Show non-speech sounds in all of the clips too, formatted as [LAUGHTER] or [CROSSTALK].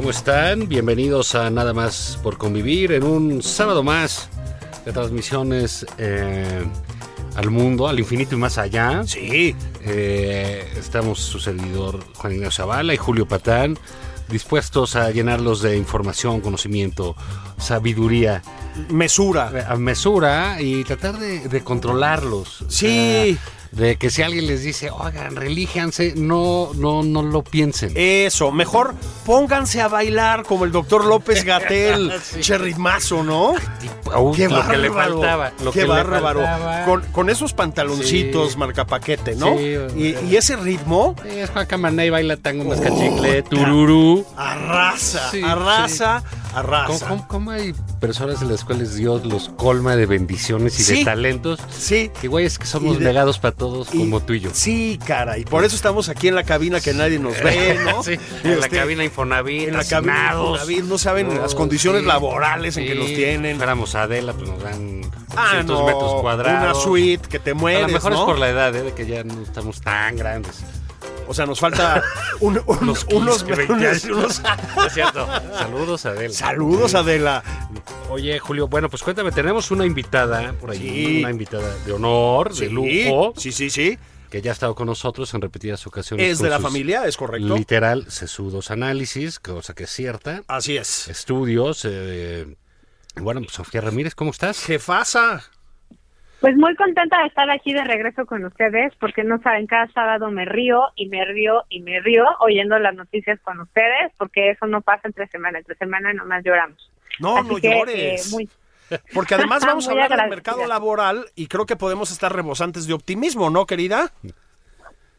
¿Cómo están? Bienvenidos a Nada más por convivir en un sábado más de transmisiones eh, al mundo, al infinito y más allá. Sí, Eh, estamos su servidor Juan Ignacio Zavala y Julio Patán, dispuestos a llenarlos de información, conocimiento, sabiduría, mesura. a mesura y tratar de, de controlarlos. Sí. De que si alguien les dice, oigan, relíjanse, no, no, no lo piensen. Eso, mejor pónganse a bailar como el doctor López Gatel, [LAUGHS] Sí. che ritmazo, ¿no? Uy, Qué lo que le faltaba. Lo qué que le faltaba. Con, con esos pantaloncitos Sí. marcapaquete, ¿no? Sí, y, y ese ritmo Sí, es Juan Camaney baila tango más Puta. cachicle, tururú. arrasa, arrasa, ¿Cómo, arrasa. cómo, cómo hay personas en las cuales Dios los colma de bendiciones y Sí. de talentos? Sí, Que güey, es que somos de- negados para todos y- como tú y yo. sí, cara. Y por eso estamos aquí en la cabina que nadie nos ve, [LAUGHS] ¿no? Sí, en la Este, cabina Infonavit, En la cabina. David, no saben las condiciones sí. laborales en que nos tienen. Si fuéramos Adela, pues nos dan Ah, 200 no, metros cuadrados. una suite que te A mueres, lo mejor ¿no? es por la edad, ¿eh? de que ya no estamos tan grandes. O sea, nos falta [LAUGHS] un- un- Unos unos, 15, 20 unos- unos- No es cierto. Saludos, Adela. Saludos, Adela. Oye, Julio, bueno, pues cuéntame, tenemos una invitada por ahí, Sí. una invitada de honor, de Sí, lujo, Sí, sí, sí. que ya ha estado con nosotros en repetidas ocasiones. Es de la familia, es correcto. Literal, sesudos análisis, cosa que es cierta, Así es. estudios. eh, bueno, pues Sofía Ramírez, ¿cómo estás? Jefasa. Pues muy contenta de estar aquí de regreso con ustedes, porque no saben, cada sábado me río y me río y me río oyendo las noticias con ustedes, porque eso no pasa entre semana, entre semana nomás lloramos. No, Así no que, llores. eh, muy- Porque además [LAUGHS] vamos a hablar del mercado laboral y creo que podemos estar rebosantes de optimismo, ¿no, querida?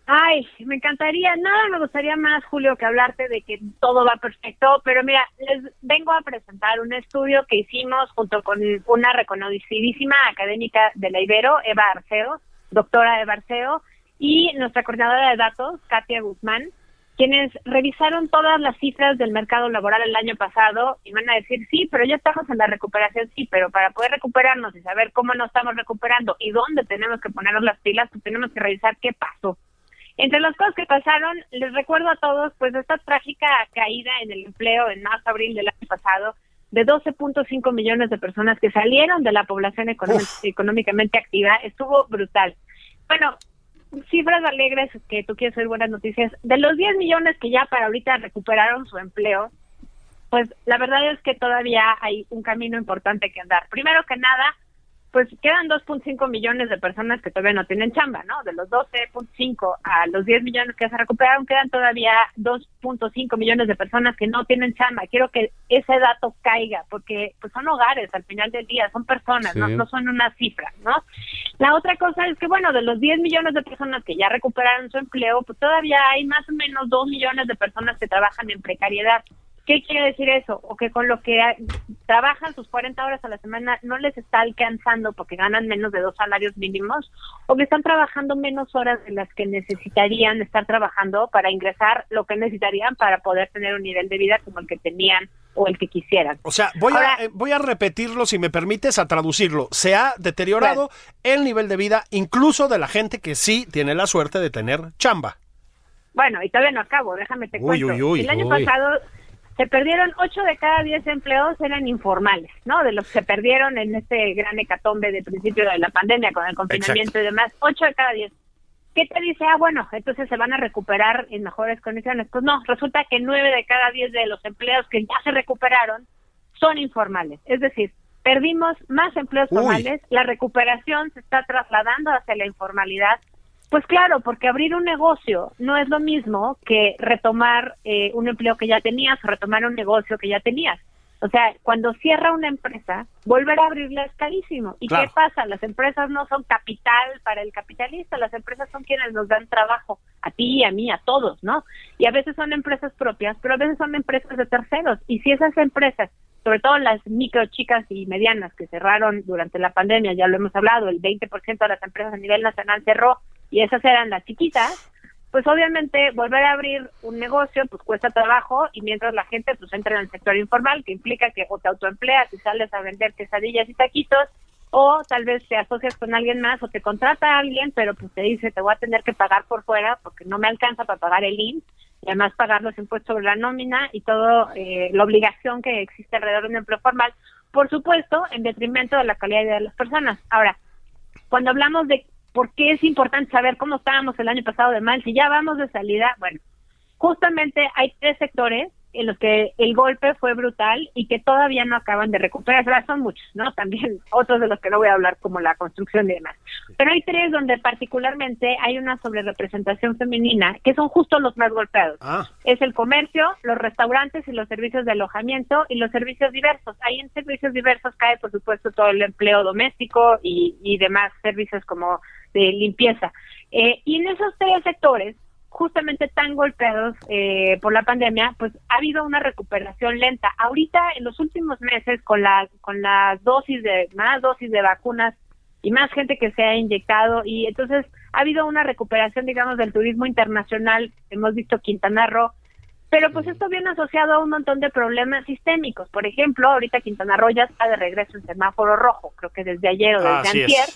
Ay, me encantaría, nada me gustaría más, Julio, que hablarte de que todo va perfecto, pero mira, les vengo a presentar un estudio que hicimos junto con una reconocidísima académica de la Ibero, Eva Arceo, doctora Eva Arceo, y nuestra coordinadora de datos, Katia Guzmán, quienes revisaron todas las cifras del mercado laboral el año pasado y van a decir, sí, pero ya estamos en la recuperación, sí, pero para poder recuperarnos y saber cómo nos estamos recuperando y dónde tenemos que ponernos las pilas, pues tenemos que revisar qué pasó. Entre las cosas que pasaron, les recuerdo a todos, pues esta trágica caída en el empleo en marzo-abril del año pasado de 12.5 millones de personas que salieron de la población económic- económicamente activa estuvo brutal. Bueno, cifras alegres que tú quieres oír buenas noticias. De los 10 millones que ya para ahorita recuperaron su empleo, pues la verdad es que todavía hay un camino importante que andar. Primero que nada, pues quedan 2.5 millones de personas que todavía no tienen chamba, ¿no? De los 12.5 a los 10 millones que se recuperaron, quedan todavía 2.5 millones de personas que no tienen chamba. Quiero que ese dato caiga, porque pues son hogares al final del día, son personas, no, no son una cifra, ¿no? La otra cosa es que, bueno, de los 10 millones de personas que ya recuperaron su empleo, pues todavía hay más o menos 2 millones de personas que trabajan en precariedad. ¿Qué quiere decir eso? O que con lo que trabajan sus 40 horas a la semana no les está alcanzando porque ganan menos de dos salarios mínimos, o que están trabajando menos horas de las que necesitarían estar trabajando para ingresar lo que necesitarían para poder tener un nivel de vida como el que tenían o el que quisieran. O sea, voy, Ahora- a, eh, voy a repetirlo, si me permites, a traducirlo. Se ha deteriorado el nivel de vida incluso de la gente que sí tiene la suerte de tener chamba. Bueno, y todavía no acabo, déjame te Uy, cuento. uy, uy, el año pasado se perdieron 8 de cada 10 empleos eran informales, ¿no? De los que se perdieron en este gran hecatombe de principio de la pandemia con el confinamiento y demás, 8 de cada 10. ¿Qué te dice? Ah, bueno, entonces se van a recuperar en mejores condiciones. Pues no, resulta que 9 de cada 10 de los empleos que ya se recuperaron son informales. Es decir, perdimos más empleos formales, la recuperación se está trasladando hacia la informalidad. Pues claro, porque abrir un negocio no es lo mismo que retomar eh, un empleo que ya tenías o retomar un negocio que ya tenías. O sea, cuando cierra una empresa, volver a abrirla es carísimo. ¿Y qué pasa? Las empresas no son capital para el capitalista, las empresas son quienes nos dan trabajo, a ti, a mí, a todos, ¿no? Y a veces son empresas propias, pero a veces son empresas de terceros. Y si esas empresas, sobre todo las micro, chicas y medianas que cerraron durante la pandemia, ya lo hemos hablado, el 20% de las empresas a nivel nacional cerró y esas eran las chiquitas, pues obviamente volver a abrir un negocio pues cuesta trabajo y mientras la gente pues entra en el sector informal que implica que o te autoempleas y sales a vender quesadillas y taquitos o tal vez te asocias con alguien más o te contrata a alguien pero pues te dice te voy a tener que pagar por fuera porque no me alcanza para pagar el IMSS y además pagar los impuestos sobre la nómina y todo eh, la obligación que existe alrededor de un empleo formal por supuesto en detrimento de la calidad de las personas. Ahora cuando hablamos de ¿Por qué es importante saber cómo estábamos el año pasado de mal? Si ya vamos de salida, bueno, justamente hay tres sectores en los que el golpe fue brutal y que todavía no acaban de recuperarse. Son muchos, ¿no? [LAUGHS] También otros de los que no voy a hablar, como la construcción y demás. Pero hay tres donde particularmente hay una sobrerepresentación femenina, que son justo los más golpeados. Ah. Es el comercio, los restaurantes y los servicios de alojamiento y los servicios diversos. Ahí en servicios diversos cae, por supuesto, todo el empleo doméstico y, y demás servicios como de limpieza. Eh, y en esos tres sectores, justamente tan golpeados eh, por la pandemia, pues ha habido una recuperación lenta. Ahorita, en los últimos meses, con la con las dosis de más dosis de vacunas y más gente que se ha inyectado y entonces ha habido una recuperación, digamos, del turismo internacional. Hemos visto Quintana Roo, pero pues esto viene asociado a un montón de problemas sistémicos. Por ejemplo, ahorita Quintana Roo ya está de regreso en semáforo rojo, creo que desde ayer o desde antier.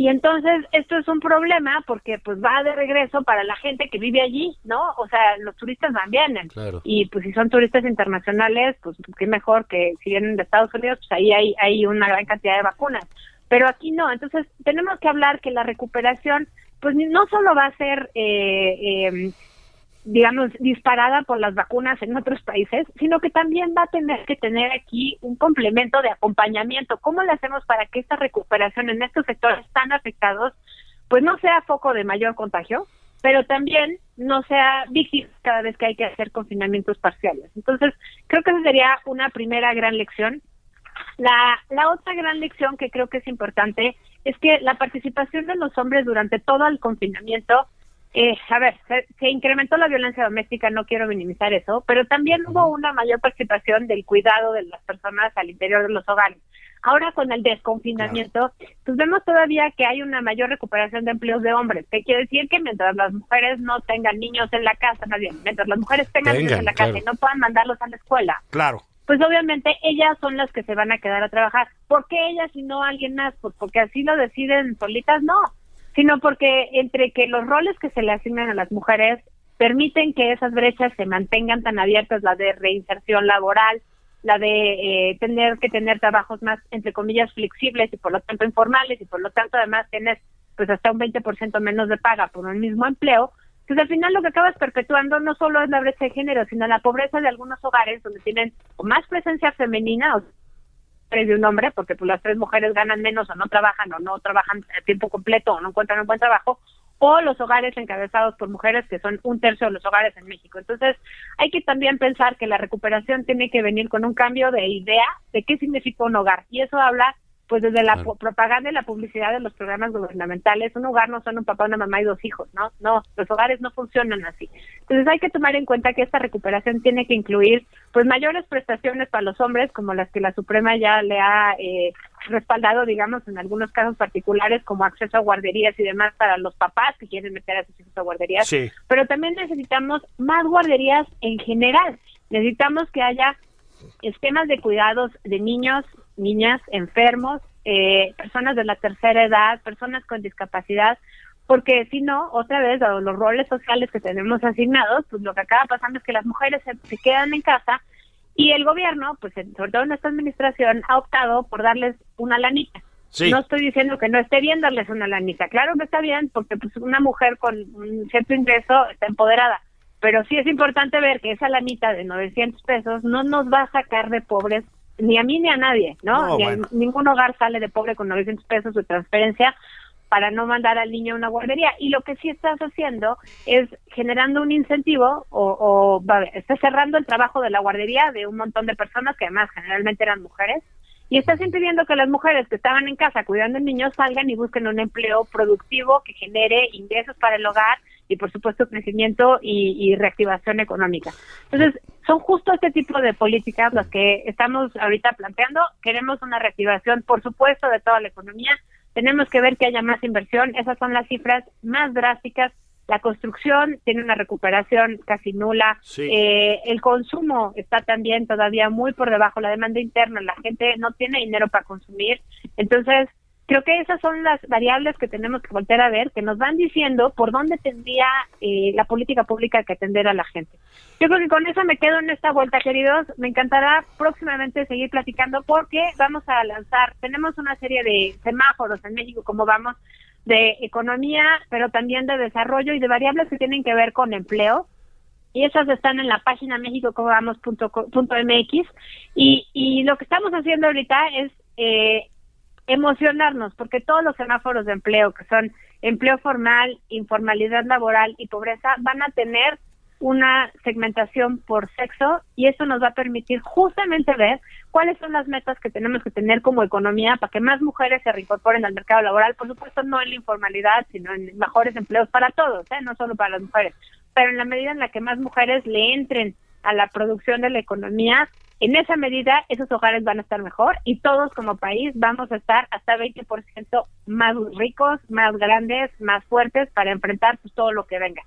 Y entonces esto es un problema porque pues va de regreso para la gente que vive allí, ¿no? O sea, los turistas van vienen. Y pues si son turistas internacionales, pues qué mejor que si vienen de Estados Unidos, pues ahí hay, hay una gran cantidad de vacunas. Pero aquí no. Entonces tenemos que hablar que la recuperación pues no solo va a ser eh, eh, digamos, disparada por las vacunas en otros países, sino que también va a tener que tener aquí un complemento de acompañamiento. ¿Cómo le hacemos para que esta recuperación en estos sectores tan afectados, pues no sea foco de mayor contagio, pero también no sea víctima cada vez que hay que hacer confinamientos parciales? Entonces, creo que esa sería una primera gran lección. La, la otra gran lección que creo que es importante es que la participación de los hombres durante todo el confinamiento eh, a ver, se, incrementó la violencia doméstica, no quiero minimizar eso, pero también hubo una mayor participación del cuidado de las personas al interior de los hogares. Ahora con el desconfinamiento, pues vemos todavía que hay una mayor recuperación de empleos de hombres. ¿Qué quiere decir? Que mientras las mujeres no tengan niños en la casa, más bien, mientras las mujeres tengan niños en la casa y no puedan mandarlos a la escuela. Claro. Pues obviamente ellas son las que se van a quedar a trabajar. ¿Por qué ellas y no alguien más? Pues porque así lo deciden solitas, no sino porque entre que los roles que se le asignan a las mujeres permiten que esas brechas se mantengan tan abiertas, la de reinserción laboral, la de eh, tener que tener trabajos más, entre comillas, flexibles y por lo tanto informales y por lo tanto además tienes pues hasta un 20% menos de paga por un mismo empleo, pues al final lo que acabas perpetuando no solo es la brecha de género, sino la pobreza de algunos hogares donde tienen más presencia femenina, o de un hombre, porque pues las tres mujeres ganan menos o no trabajan o no trabajan a tiempo completo o no encuentran un buen trabajo, o los hogares encabezados por mujeres, que son un tercio de los hogares en México. Entonces, hay que también pensar que la recuperación tiene que venir con un cambio de idea de qué significa un hogar. Y eso habla pues desde la propaganda y la publicidad de los programas gubernamentales, un hogar no son un papá, una mamá y dos hijos, ¿no? No, los hogares no funcionan así. Entonces hay que tomar en cuenta que esta recuperación tiene que incluir pues mayores prestaciones para los hombres, como las que la Suprema ya le ha eh, respaldado, digamos, en algunos casos particulares, como acceso a guarderías y demás para los papás que quieren meter a sus hijos a guarderías. Sí. Pero también necesitamos más guarderías en general. Necesitamos que haya esquemas de cuidados de niños niñas, enfermos, eh, personas de la tercera edad, personas con discapacidad, porque si no, otra vez, dado los roles sociales que tenemos asignados, pues lo que acaba pasando es que las mujeres se, quedan en casa y el gobierno, pues sobre todo en esta administración, ha optado por darles una lanita. No estoy diciendo que no esté bien darles una lanita, claro que está bien, porque pues una mujer con un cierto ingreso está empoderada, pero sí es importante ver que esa lanita de 900 pesos no nos va a sacar de pobres ni a mí ni a nadie, ¿no? No, Ni a- bueno. ningún hogar sale de pobre con 900 pesos de transferencia para no mandar al niño a una guardería. Y lo que sí estás haciendo es generando un incentivo o, o va, estás cerrando el trabajo de la guardería de un montón de personas que además generalmente eran mujeres y estás impidiendo que las mujeres que estaban en casa cuidando al niño salgan y busquen un empleo productivo que genere ingresos para el hogar y por supuesto crecimiento y, y reactivación económica. Entonces, son justo este tipo de políticas las que estamos ahorita planteando. Queremos una reactivación, por supuesto, de toda la economía. Tenemos que ver que haya más inversión. Esas son las cifras más drásticas. La construcción tiene una recuperación casi nula. Sí. Eh, el consumo está también todavía muy por debajo. La demanda interna, la gente no tiene dinero para consumir. Entonces, creo que esas son las variables que tenemos que volver a ver, que nos van diciendo por dónde tendría eh, la política pública que atender a la gente. Yo creo que con eso me quedo en esta vuelta, queridos. Me encantará próximamente seguir platicando porque vamos a lanzar, tenemos una serie de semáforos en México, como vamos, de economía, pero también de desarrollo y de variables que tienen que ver con empleo. Y esas están en la página mexico.mx. Y, y lo que estamos haciendo ahorita es eh, emocionarnos, porque todos los semáforos de empleo, que son empleo formal, informalidad laboral y pobreza, van a tener una segmentación por sexo y eso nos va a permitir justamente ver cuáles son las metas que tenemos que tener como economía para que más mujeres se reincorporen al mercado laboral, por supuesto no en la informalidad, sino en mejores empleos para todos, ¿eh? no solo para las mujeres, pero en la medida en la que más mujeres le entren a la producción de la economía, en esa medida esos hogares van a estar mejor y todos como país vamos a estar hasta 20% más ricos, más grandes, más fuertes para enfrentar pues, todo lo que venga.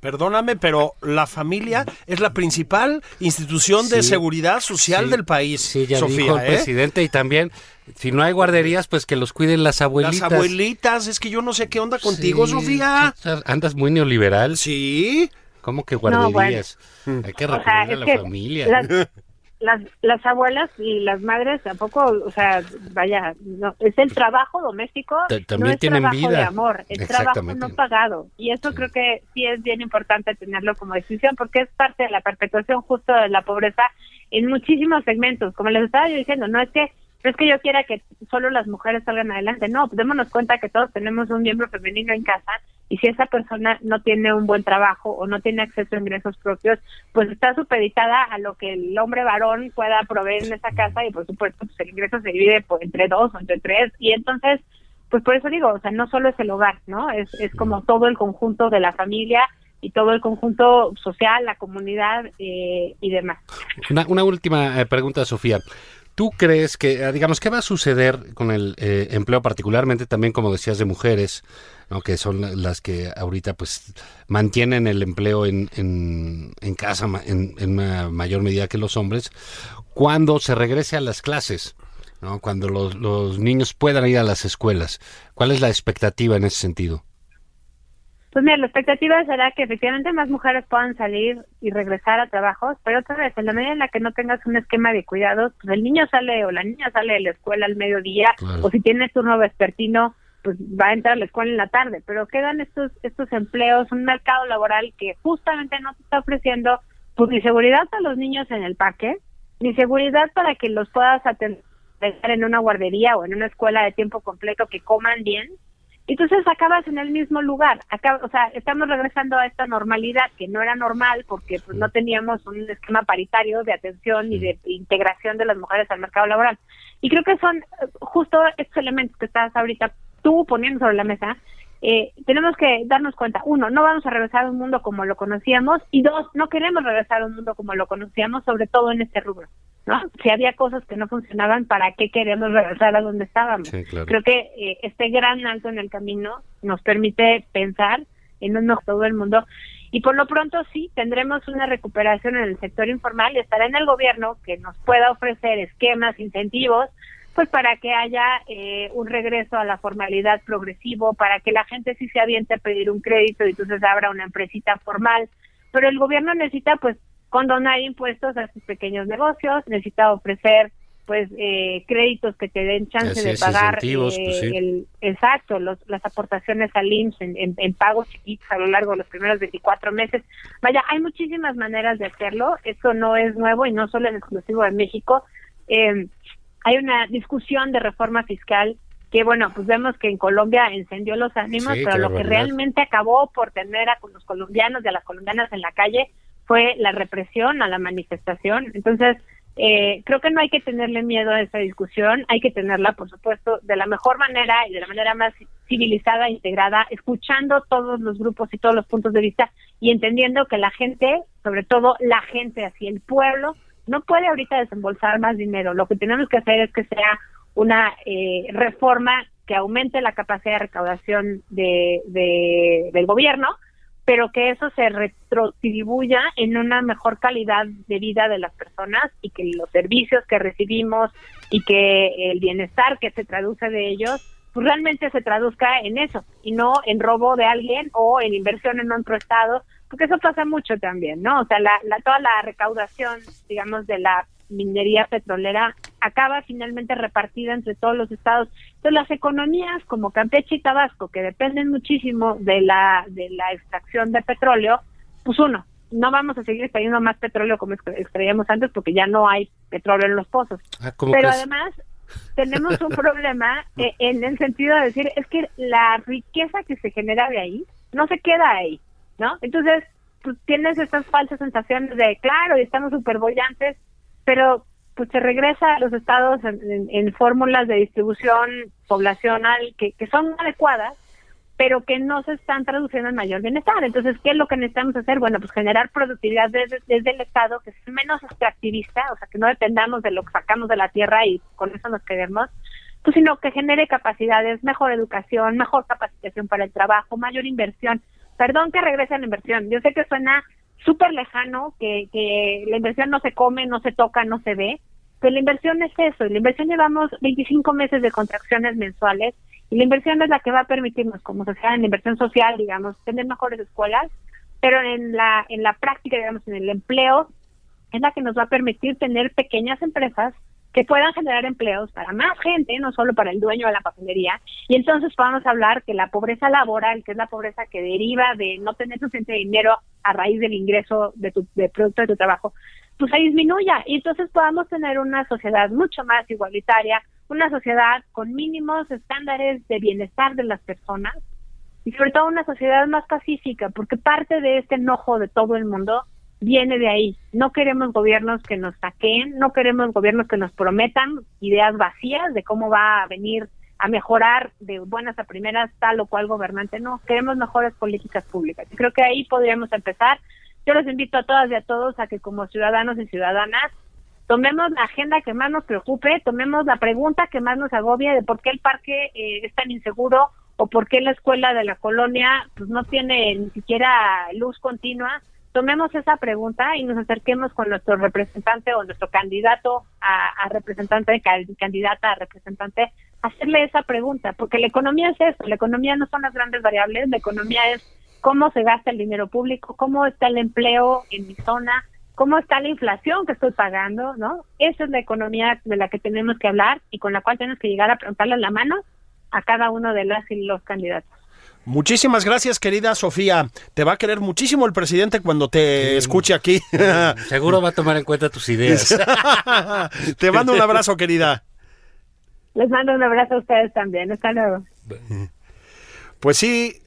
Perdóname, pero la familia es la principal institución de seguridad social Sí, del país, Sí, ya Sofía. dijo el ¿eh? presidente y también, si no hay guarderías, pues que los cuiden las abuelitas. Las abuelitas, es que yo no sé qué onda contigo, Sí, Sofía. Andas muy neoliberal. Sí. ¿Cómo que No, bueno. guarderías? Hay que O sea, recurrir a la familia. las, las, las abuelas y las madres tampoco, o sea, vaya, no, es el trabajo doméstico, no es tienen trabajo de amor, es trabajo no pagado. Y eso Sí. creo que sí es bien importante tenerlo como decisión porque es parte de la perpetuación justo de la pobreza en muchísimos segmentos. Como les estaba yo diciendo, no es que no es que yo quiera que solo las mujeres salgan adelante, no, démonos cuenta que todos tenemos un miembro femenino en casa y si esa persona no tiene un buen trabajo o no tiene acceso a ingresos propios, pues está supeditada a lo que el hombre varón pueda proveer en esa casa y por supuesto pues el ingreso se divide por, entre dos o entre tres y entonces pues por eso digo, o sea, no solo es el hogar, ¿no? Es, es como todo el conjunto de la familia y todo el conjunto social, la comunidad eh, y demás. Una, una última eh, pregunta, Sofía. ¿Tú crees que, eh, digamos, qué va a suceder con el eh, empleo, particularmente también, como decías, de mujeres, que son la- las que ahorita pues mantienen el empleo en, en, casa en, en una mayor medida que los hombres, cuando se regrese a las clases, ¿no? cuando los niños puedan ir a las escuelas? ¿Cuál es la expectativa en ese sentido? Pues mira, la expectativa será que efectivamente más mujeres puedan salir y regresar a trabajos, pero otra vez, en la medida en la que no tengas un esquema de cuidados, pues el niño sale o la niña sale de la escuela al mediodía, Claro. o si tiene turno vespertino, pues va a entrar a la escuela en la tarde, pero quedan estos estos empleos, un mercado laboral que justamente no te está ofreciendo pues ni seguridad para los niños en el parque, ni seguridad para que los puedas atender en una guardería o en una escuela de tiempo completo que coman bien, entonces acabas en el mismo lugar. Acá, o sea, estamos regresando a esta normalidad que no era normal porque pues no teníamos un esquema paritario de atención y de integración de las mujeres al mercado laboral. Y creo que son eh, justo estos elementos que estás ahorita tú poniendo sobre la mesa. Eh, tenemos que darnos cuenta, uno, no vamos a regresar a un mundo como lo conocíamos y dos, no queremos regresar a un mundo como lo conocíamos, sobre todo en este rubro. ¿No? Si había cosas que no funcionaban, ¿para qué queremos regresar a donde estábamos? Sí, claro. Creo que eh, este gran alto en el camino nos permite pensar en un todo el mundo y por lo pronto sí tendremos una recuperación en el sector informal y estará en el gobierno que nos pueda ofrecer esquemas, incentivos, pues para que haya eh, un regreso a la formalidad progresivo, para que la gente sí se aviente a pedir un crédito y entonces abra una empresita formal, pero el gobierno necesita pues condonar impuestos a sus pequeños negocios, necesita ofrecer pues eh, créditos que te den chance de pagar incentivos, eh, pues, sí. el exacto los, las aportaciones al IMSS en, en- en pagos chiquitos a lo largo de los primeros 24 meses. Vaya hay muchísimas maneras de hacerlo esto no es nuevo y no solo es exclusivo de México. Eh, hay una discusión de reforma fiscal que bueno, pues vemos que en Colombia encendió los ánimos, Sí, pero lo que realmente acabó por tener a los colombianos y a las colombianas en la calle fue la represión a la manifestación. Entonces, eh, creo que no hay que tenerle miedo a esa discusión, hay que tenerla, por supuesto, de la mejor manera y de la manera más civilizada, integrada, escuchando todos los grupos y todos los puntos de vista y entendiendo que la gente, sobre todo la gente, así el pueblo, no puede ahorita desembolsar más dinero. Lo que tenemos que hacer es que sea una eh, reforma que aumente la capacidad de recaudación de, de- del gobierno, pero que eso se retrotribuya en una mejor calidad de vida de las personas y que los servicios que recibimos y que el bienestar que se traduce de ellos, pues realmente se traduzca en eso y no en robo de alguien o en inversión en otro estado, porque eso pasa mucho también, ¿no? O sea, la, la, toda la recaudación, digamos, de la minería petrolera acaba finalmente repartida entre todos los estados. Entonces, las economías como Campeche y Tabasco, que dependen muchísimo de la, de la extracción de petróleo, pues uno, no vamos a seguir extrayendo más petróleo como extra- extraíamos antes porque ya no hay petróleo en los pozos. Ah, ¿cómo Pero además tenemos un [LAUGHS] problema eh, en el sentido de decir, es que la riqueza que se genera de ahí no se queda ahí, ¿no? Entonces, pues tienes estas falsas sensaciones de, claro, y estamos súper bollantes, pero pues se regresa a los estados en, fórmulas de distribución poblacional que, que son adecuadas, pero que no se están traduciendo en mayor bienestar. Entonces, ¿qué es lo que necesitamos hacer? Bueno, pues generar productividad desde, desde el Estado, que es menos extractivista, o sea, que no dependamos de lo que sacamos de la tierra y con eso nos quedemos, pues sino que genere capacidades, mejor educación, mejor capacitación para el trabajo, mayor inversión. Perdón que regrese a la inversión. Yo sé que suena súper lejano, que, que la inversión no se come, no se toca, no se ve, pero la inversión es eso. La inversión llevamos 25 meses de contracciones mensuales y la inversión es la que va a permitirnos como sociedad, en la inversión social, digamos, tener mejores escuelas, pero en la, en la práctica, digamos, en el empleo, es la que nos va a permitir tener pequeñas empresas que puedan generar empleos para más gente, no solo para el dueño de la papelería, y entonces podamos hablar que la pobreza laboral, que es la pobreza que deriva de no tener suficiente dinero a raíz del ingreso de tu de producto de tu trabajo, pues se disminuya. Y entonces podamos tener una sociedad mucho más igualitaria, una sociedad con mínimos estándares de bienestar de las personas y sobre todo una sociedad más pacífica, porque parte de este enojo de todo el mundo viene de ahí. No queremos gobiernos que nos saqueen, no queremos gobiernos que nos prometan ideas vacías de cómo va a venir a mejorar de buenas a primeras tal o cual gobernante. No, queremos mejores políticas públicas. Creo que ahí podríamos empezar. Yo los invito a todas y a todos a que como ciudadanos y ciudadanas tomemos la agenda que más nos preocupe, tomemos la pregunta que más nos agobie de por qué el parque eh, es tan inseguro o por qué la escuela de la colonia pues no tiene ni siquiera luz continua. Tomemos esa pregunta y nos acerquemos con nuestro representante o nuestro candidato a, representante, ca- candidata a representante, hacerle esa pregunta, porque la economía es eso, la economía no son las grandes variables, la economía es cómo se gasta el dinero público, cómo está el empleo en mi zona, cómo está la inflación que estoy pagando, ¿no? Esa es la economía de la que tenemos que hablar y con la cual tenemos que llegar a preguntarle la mano a cada uno de las y los candidatos. Muchísimas gracias, querida Sofía. Te va a querer muchísimo el presidente cuando te escuche aquí. Seguro va a tomar en cuenta tus ideas. [LAUGHS] te mando un abrazo, querida. Les mando un abrazo a ustedes también. Hasta luego. Pues sí,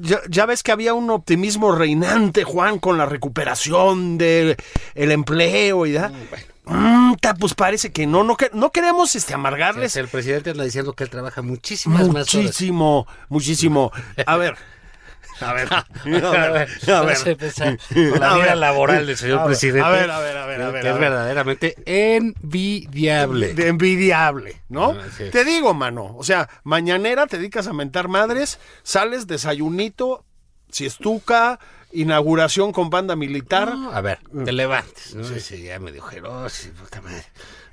ya, ya ves que había un optimismo reinante, Juan, con la recuperación del el empleo y da. Mm, pues parece que no, no, no queremos este, amargarles el presidente anda diciendo que él trabaja muchísimas más horas. muchísimo, muchísimo. A ver, a ver, [LAUGHS] a ver, a ver. Vamos a empezar con la A vida ver. laboral del señor A presidente. a ver, a ver, a ver, a ver, Que es ver. verdaderamente envidiable. De envidiable, ¿no? Ah, sí. Te digo, mano, o sea, mañanera te dedicas a mentar madres, sales desayunito, siestuca, inauguración con banda militar. No, a ver, te levantes, ¿no? Ese ya me dio y puta madre.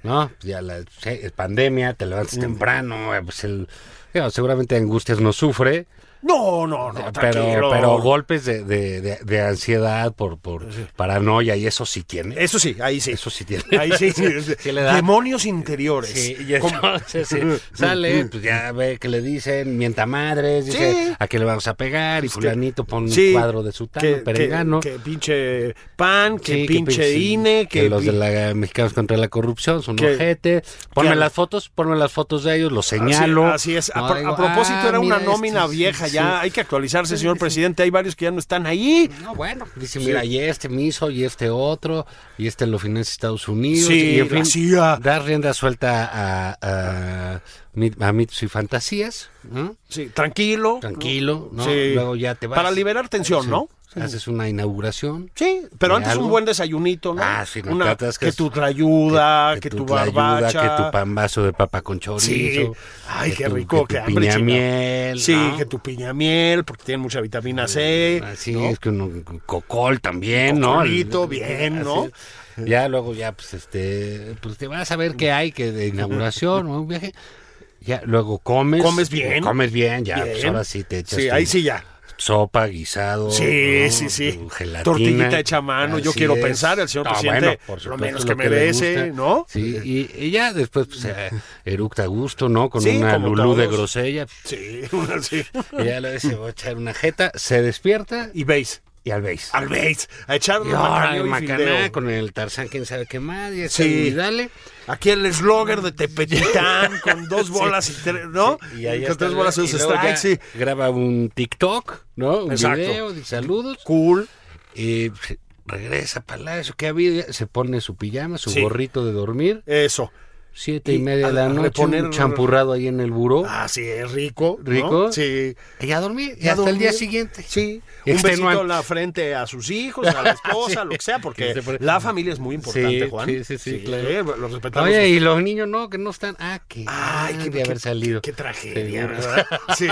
No, ya la sí, pandemia, te levantas temprano, eh, pues el, digo, seguramente Angustias no sufre, No, no, no, pero, tranquilo. pero golpes de, de, de- de ansiedad por, por paranoia y eso sí tiene. Eso sí, ahí sí. Eso sí tiene. Ahí sí. Sí [LAUGHS] le da. Demonios interiores. Sí, y entonces sí, [LAUGHS] sale, pues ya ve que le dicen, mienta madres, dice Sí. a qué le vamos a pegar, y fulanito pone Sí, un cuadro de sutano, que, perengano. que, que pinche PAN, que Sí, pinche pinche- INE, que, los de la Mexicanos contra la corrupción son que- ojete. Ponme que- las fotos, ponme las fotos de ellos, los señalo. Así, así es. A, No, pro- digo, a propósito, ah, era una nómina este, vieja sí, ya. Hay que actualizarse, señor presidente. Hay varios que ya no están ahí. No, bueno, dice, mira, y este me hizo, y este otro, y este lo financia Estados Unidos. Sí, y en fin, CIA. dar rienda suelta a, a, a mitos y fantasías, ¿no? Sí, tranquilo. Tranquilo, ¿no? Sí. Luego ya te vas. Para liberar tensión, Sí. ¿no? Haces una inauguración. Sí, pero ¿De antes algo? un buen desayunito, ¿no? Ah, sí, no, Una, que tu trayuda, que, tu tlayuda, barbacha. que tu pambazo de papa con chorizo. Sí. Ay, que qué tu- rico, que tu hambre, piña chingado. miel. Sí, ¿no? que tu piña miel, porque tiene mucha vitamina C. Así ¿no? es que uno, cocol también, ¿no? Cocolito, El- bien, así ¿no? es. Ya luego ya pues este pues te vas a ver qué hay que de inauguración o un viaje. Ya luego comes. Comes bien. Comes bien, ya pues ahora sí te echas Sí, tu ahí sí ya. Sopa, guisado. Sí, ¿no? sí, sí. Gelatina. Tortillita hecha a mano, yo quiero es. pensar, el señor No, presidente, bueno, por lo menos que le merece, gusta. ¿no? Sí, y, y ya después pues, eh, eructa a gusto, ¿no? Con Sí, una lulú de grosella. Sí, [LAUGHS] sí. Y ya le dice, voy a echar una jeta, se despierta Y veis, y al beis. al veis, a echar Y ahora el macaná con el Tarzán, quién sabe qué más, y, Sí. y dale. Aquí el eslogan de Tepetitán [LAUGHS] con dos bolas y tres, ¿no? Y ahí con tres bolas y dos strikes, sí. Graba un TikTok, ¿no? Un Exacto. video de saludos. Cool. Y regresa a Palacio, que ha habido? Se pone su pijama, su gorrito de dormir. Eso. Siete Y y media de la noche, reponer- un champurrado ahí en el buró. Ah, sí, es rico. ¿no? ¿Rico? Sí. Y a dormir, y Y a hasta el día siguiente. Sí, un Extenuante. besito en la frente a sus hijos, a la [LAUGHS] esposa, Sí. lo que sea, porque Sí, la familia es muy importante, Sí, Juan. sí, sí, sí, claro. eh, Los respetamos. Oye, y los niños no, que no están. Ah, que Ay, qué, de haber salido. Qué, tragedia. ¿verdad? [LAUGHS] Sí.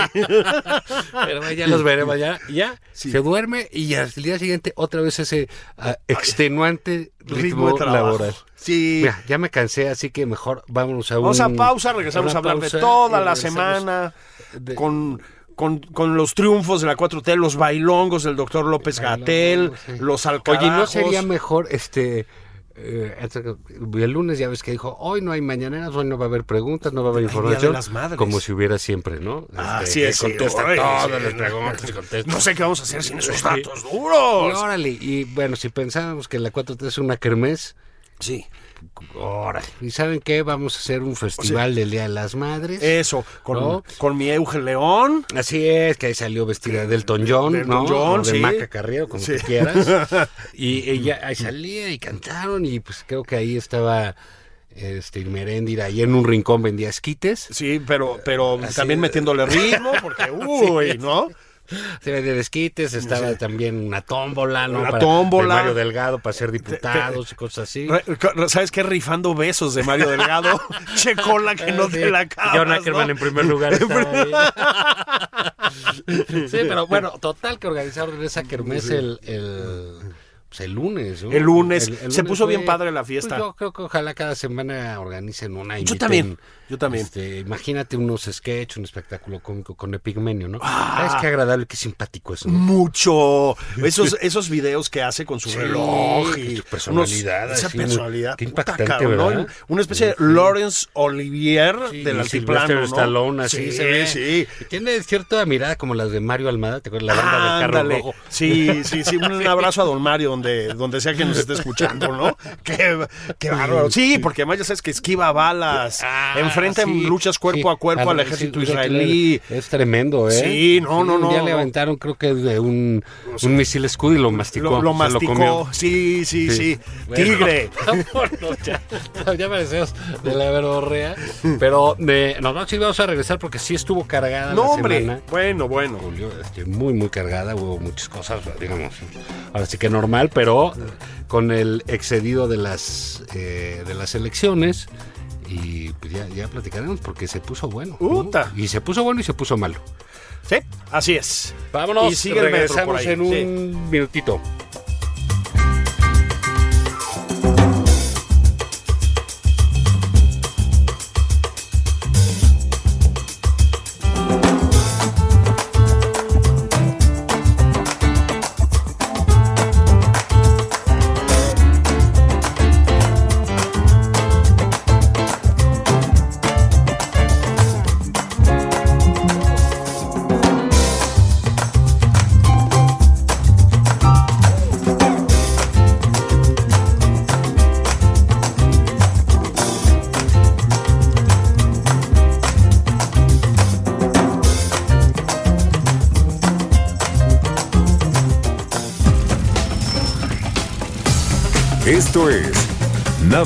Pero ya los [LAUGHS] veremos, ya, ya Sí. se duerme y al día siguiente otra vez ese ah, extenuante ritmo, Ritmo de trabajo. laboral. Sí. Mira, ya me cansé, así que mejor vámonos a un... Vamos a pausa, regresamos a hablar pausa de toda la semana de- con, con, con los triunfos de la 4T, los bailongos del doctor López Gatel, Sí. los Oye, alcarajos. ¿no sería mejor este... eh, el lunes ya ves que dijo, hoy no hay mañaneras, hoy no va a haber preguntas, no va a haber información. Como si hubiera siempre, ¿no? Ah, Este, sí es, sí. Contesta Ay, todas sí. las preguntas y contesta. No sé qué vamos a hacer sin esos [LAUGHS] Sí. datos Y duros. órale, y bueno, si pensábamos que la 4T es una kermés, Sí. ¿Y saben qué? Vamos a hacer un festival del Día de las Madres. Eso, con, ¿No? con mi Eugen León. Así es, que ahí salió vestida del Elton John, Del ¿no? John, O de sí. Maca Carrillo, como Sí. tú quieras. [LAUGHS] Y ella ahí salía y cantaron y pues creo que ahí estaba este Meréndira ahí en un rincón vendía esquites. Sí, pero, pero Así también es. metiéndole ritmo, porque, [LAUGHS] uy, ¿no? Se vendía esquites, estaba también una tómbola, ¿no? La Para- tómbola. de Mario Delgado para ser diputados y cosas así. ¿Sabes qué? Rifando besos de Mario Delgado. [LAUGHS] che cola que no Sí. te la acabas, John Ackerman ¿no? en primer lugar sí, pero bueno, total que organizaron esa kermés el, el, pues, el lunes. El lunes. El- el Se puso bien padre la fiesta. pues yo creo que ojalá cada semana organicen una. Yo también, yo también. este, imagínate unos sketch, un espectáculo cómico con Epigmenio, ¿no? Ah. ¿Sabes qué agradable, qué simpático es? ¿no? Mucho. [LAUGHS] Esos, esos videos que hace con su Sí, reloj que y su personalidad, unos- esa así, personalidad. qué puta, impactante. ¿verdad? Una especie de Sí. Laurence Olivier Sí, del altiplano, ¿no? Stallone, así sí, se ve. sí. Y tiene cierta mirada como las de Mario Almada, ¿te acuerdas? La banda del carro Ándale. rojo. Sí, sí, sí. Un abrazo a don Mario donde, donde sea que nos esté escuchando, ¿no? [LAUGHS] Qué, qué bárbaro. Sí, porque además ya sabes que esquiva balas, Ah, enfrenta en sí, luchas cuerpo sí. a cuerpo al ejército sí, israelí. Es tremendo, ¿eh? Sí, no, no, un no, día le no. aventaron, creo que de un, un misil escudo y lo masticó. Lo, masticó. comió. sí, sí, sí. Bueno, Tigre. [LAUGHS] vámonos ya, [LAUGHS] ya parecemos de la verborrea. Pero de, no, no, sí vamos a regresar porque sí estuvo cargada No, la hombre. semana. Bueno, bueno. Julio, este, muy, muy cargada, hubo muchas cosas, digamos, ahora sí que normal, pero con el excedido de las, eh, de las elecciones. Y pues ya, ya platicaremos porque se puso bueno. ¿no? Y se puso bueno y se puso malo. Sí, así es. Vámonos, Y sigue regresamos por ahí, en un minutito.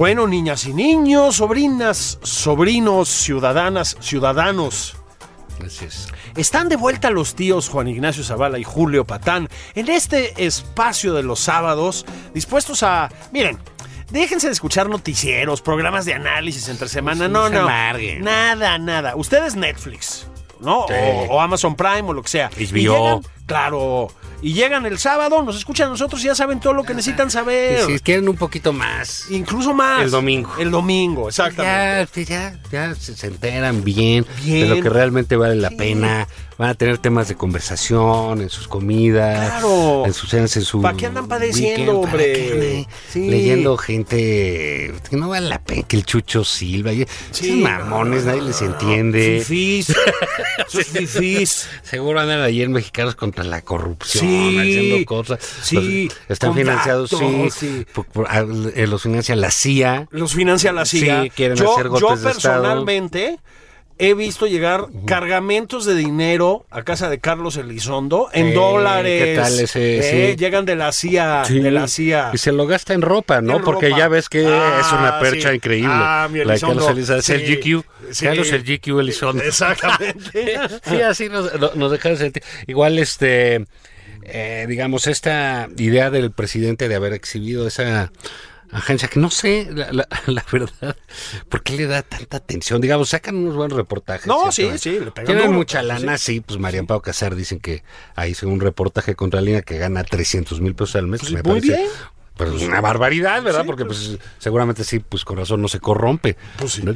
Bueno, niñas y niños, sobrinas, sobrinos, ciudadanas, ciudadanos. Así es. Están de vuelta los tíos Juan Ignacio Zavala y Julio Patán en este espacio de los sábados, dispuestos a... Miren, déjense de escuchar noticieros, programas de análisis entre semana. no No, se no. amarguen. Nada, nada. Ustedes Netflix, ¿no? Sí. O, o Amazon Prime o lo que sea. HBO. Claro. Y llegan el sábado, nos escuchan a nosotros y ya saben todo lo que necesitan saber. Y si quieren un poquito más, Incluso más. El domingo. El domingo, exactamente. ya, ya, ya se, enteran bien, Bien. de lo que realmente vale la Sí. pena. Van a tener temas de conversación en sus comidas, Claro. en sus cenas, en su. ¿Pa' qué andan padeciendo, weekend? ¿Para hombre? qué Sí. Leyendo gente que no vale la pena, que el Chucho Silva. Sí. Esos mamones, nadie les entiende. Fifís. Esos fifís. Seguro andan ayer mexicanos contra la corrupción, Sí. haciendo cosas. Sí. Los- están financiados, sí. datos, sí. por- por- a- eh, los financia la CIA. Los financia la CIA. Sí, quieren yo, hacer golpes yo de Estado. He visto llegar cargamentos de dinero a casa de Carlos Elizondo en Eh, dólares. ¿qué tal ese? Eh, Sí. Llegan de la CIA, Sí. de la CIA. Y se lo gasta en ropa, ¿no? En Porque ropa. ya ves que Ah, es una percha sí. increíble. Ah, mi la de Elizondo. Carlos Elizondo. Es el. GQ. Carlos el GQ Elizondo. Exactamente. [LAUGHS] sí, así nos, no- nos dejaron sentir. Igual, este, eh, digamos, esta idea del presidente de haber exhibido esa agencia, que no sé, la, la- [LAUGHS] la verdad, ¿por qué le da tanta atención? Digamos, sacan unos buenos reportajes. No, sí, sí, le Tienen duro, mucha pero lana, sí. pues María Pau Casar dicen que ahí hizo un reportaje contra línea que gana 300 mil pesos al mes. Pues me muy parece, bien. Pues es una barbaridad, ¿verdad? Sí, Porque pues seguramente sí, pues corazón no se corrompe. Pues sí. [LAUGHS] ¿no?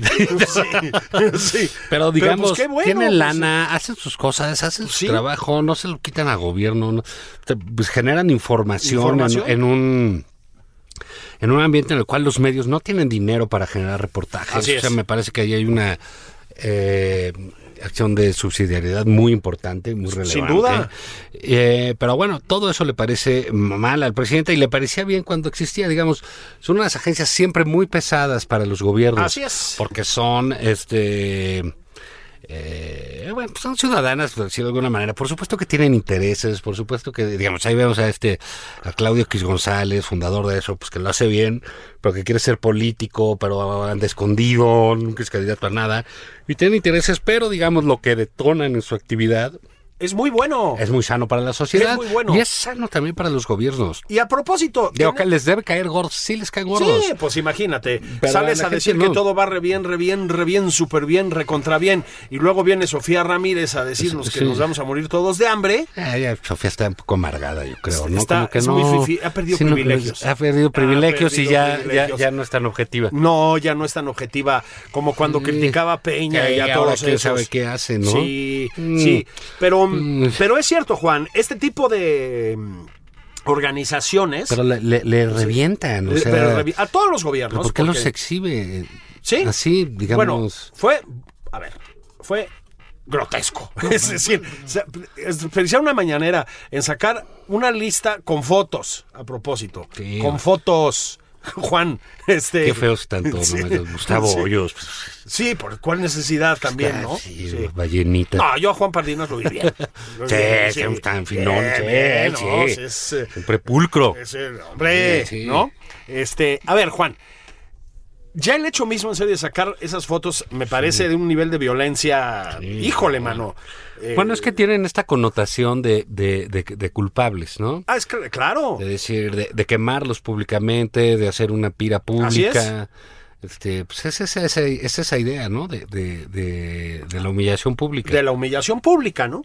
sí. Pero digamos, pues, bueno, tienen pues, lana, hacen sus cosas, hacen su trabajo, no se lo quitan a gobierno, no- pues generan información, en- ¿Información? En, un en un ambiente en el cual los medios no tienen dinero para generar reportajes. Así O sea, es. me parece que ahí hay una eh, acción de subsidiariedad muy importante, muy relevante. Sin duda. Eh, pero bueno, todo eso le parece mal al presidente y le parecía bien cuando existía, digamos, son unas agencias siempre muy pesadas para los gobiernos. Así es. Porque son, este... eh, bueno, pues son ciudadanas, por decirlo de alguna manera. Por supuesto que tienen intereses, por supuesto que, digamos, ahí vemos a este, a Claudio Quis González, fundador de eso, pues que lo hace bien, pero que quiere ser político, pero anda escondido, nunca es candidato a nada. Y tienen intereses, pero digamos, lo que detonan en su actividad Es muy bueno. es muy sano para la sociedad. Es muy bueno. Y es sano también para los gobiernos. Y a propósito. Digo que les debe caer gordos, sí les caen gordos. Sí, pues imagínate. Pero Sales a decir no. que todo va re bien, re bien, re bien, súper bien, recontra bien. Y luego viene Sofía Ramírez a decirnos que Sí. nos vamos a morir todos de hambre. Ya, Sofía está un poco amargada, yo creo, ¿no? Está- Como que es no. muy fifí, ha perdido no, privilegios. ha perdido privilegios y perdido ya, privilegios. ya, ya no es tan objetiva. No, ya no es tan objetiva como cuando criticaba a Peña y a ahora todos quién esos. sabe qué hace, ¿no? Sí, Mm. sí. Pero, Mm. pero es cierto, Juan, este tipo de mm, organizaciones. Pero le, le- le revientan, o sea. pero revi- a todos los ¿pero gobiernos. ¿Por qué los porque- exhibe? Sí. Así, digamos. Bueno, fue, a ver, fue grotesco. [LAUGHS] Es decir, desperdiciar una mañanera en sacar una lista con fotos, a propósito. Sí. Con fotos. [LAUGHS] Juan, este. qué feos todos, [LAUGHS] Sí, ¿no? Gustavo sí. Hoyos. Sí, por cuál necesidad también, ¿no? sí, Sí. Ballenita. No, yo a Juan Pardinas lo vi bien. [LAUGHS] Lo vi Sí, bien, sí, tan finón, sí, no, sí. es, eh, Siempre pulcro. es el hombre. ¿no? Este, a ver, Juan. Ya el hecho mismo en serio de sacar esas fotos me parece de un nivel de violencia, híjole, mano. Eh, Bueno, es que tienen esta connotación de, de, de, de culpables, ¿no? Ah, es que, claro. De decir, de, de quemarlos públicamente, de hacer una pira Así es. pública. Este, pues es esa, esa- es esa idea, ¿no? De, de, de, de la humillación pública. de la humillación pública, ¿no?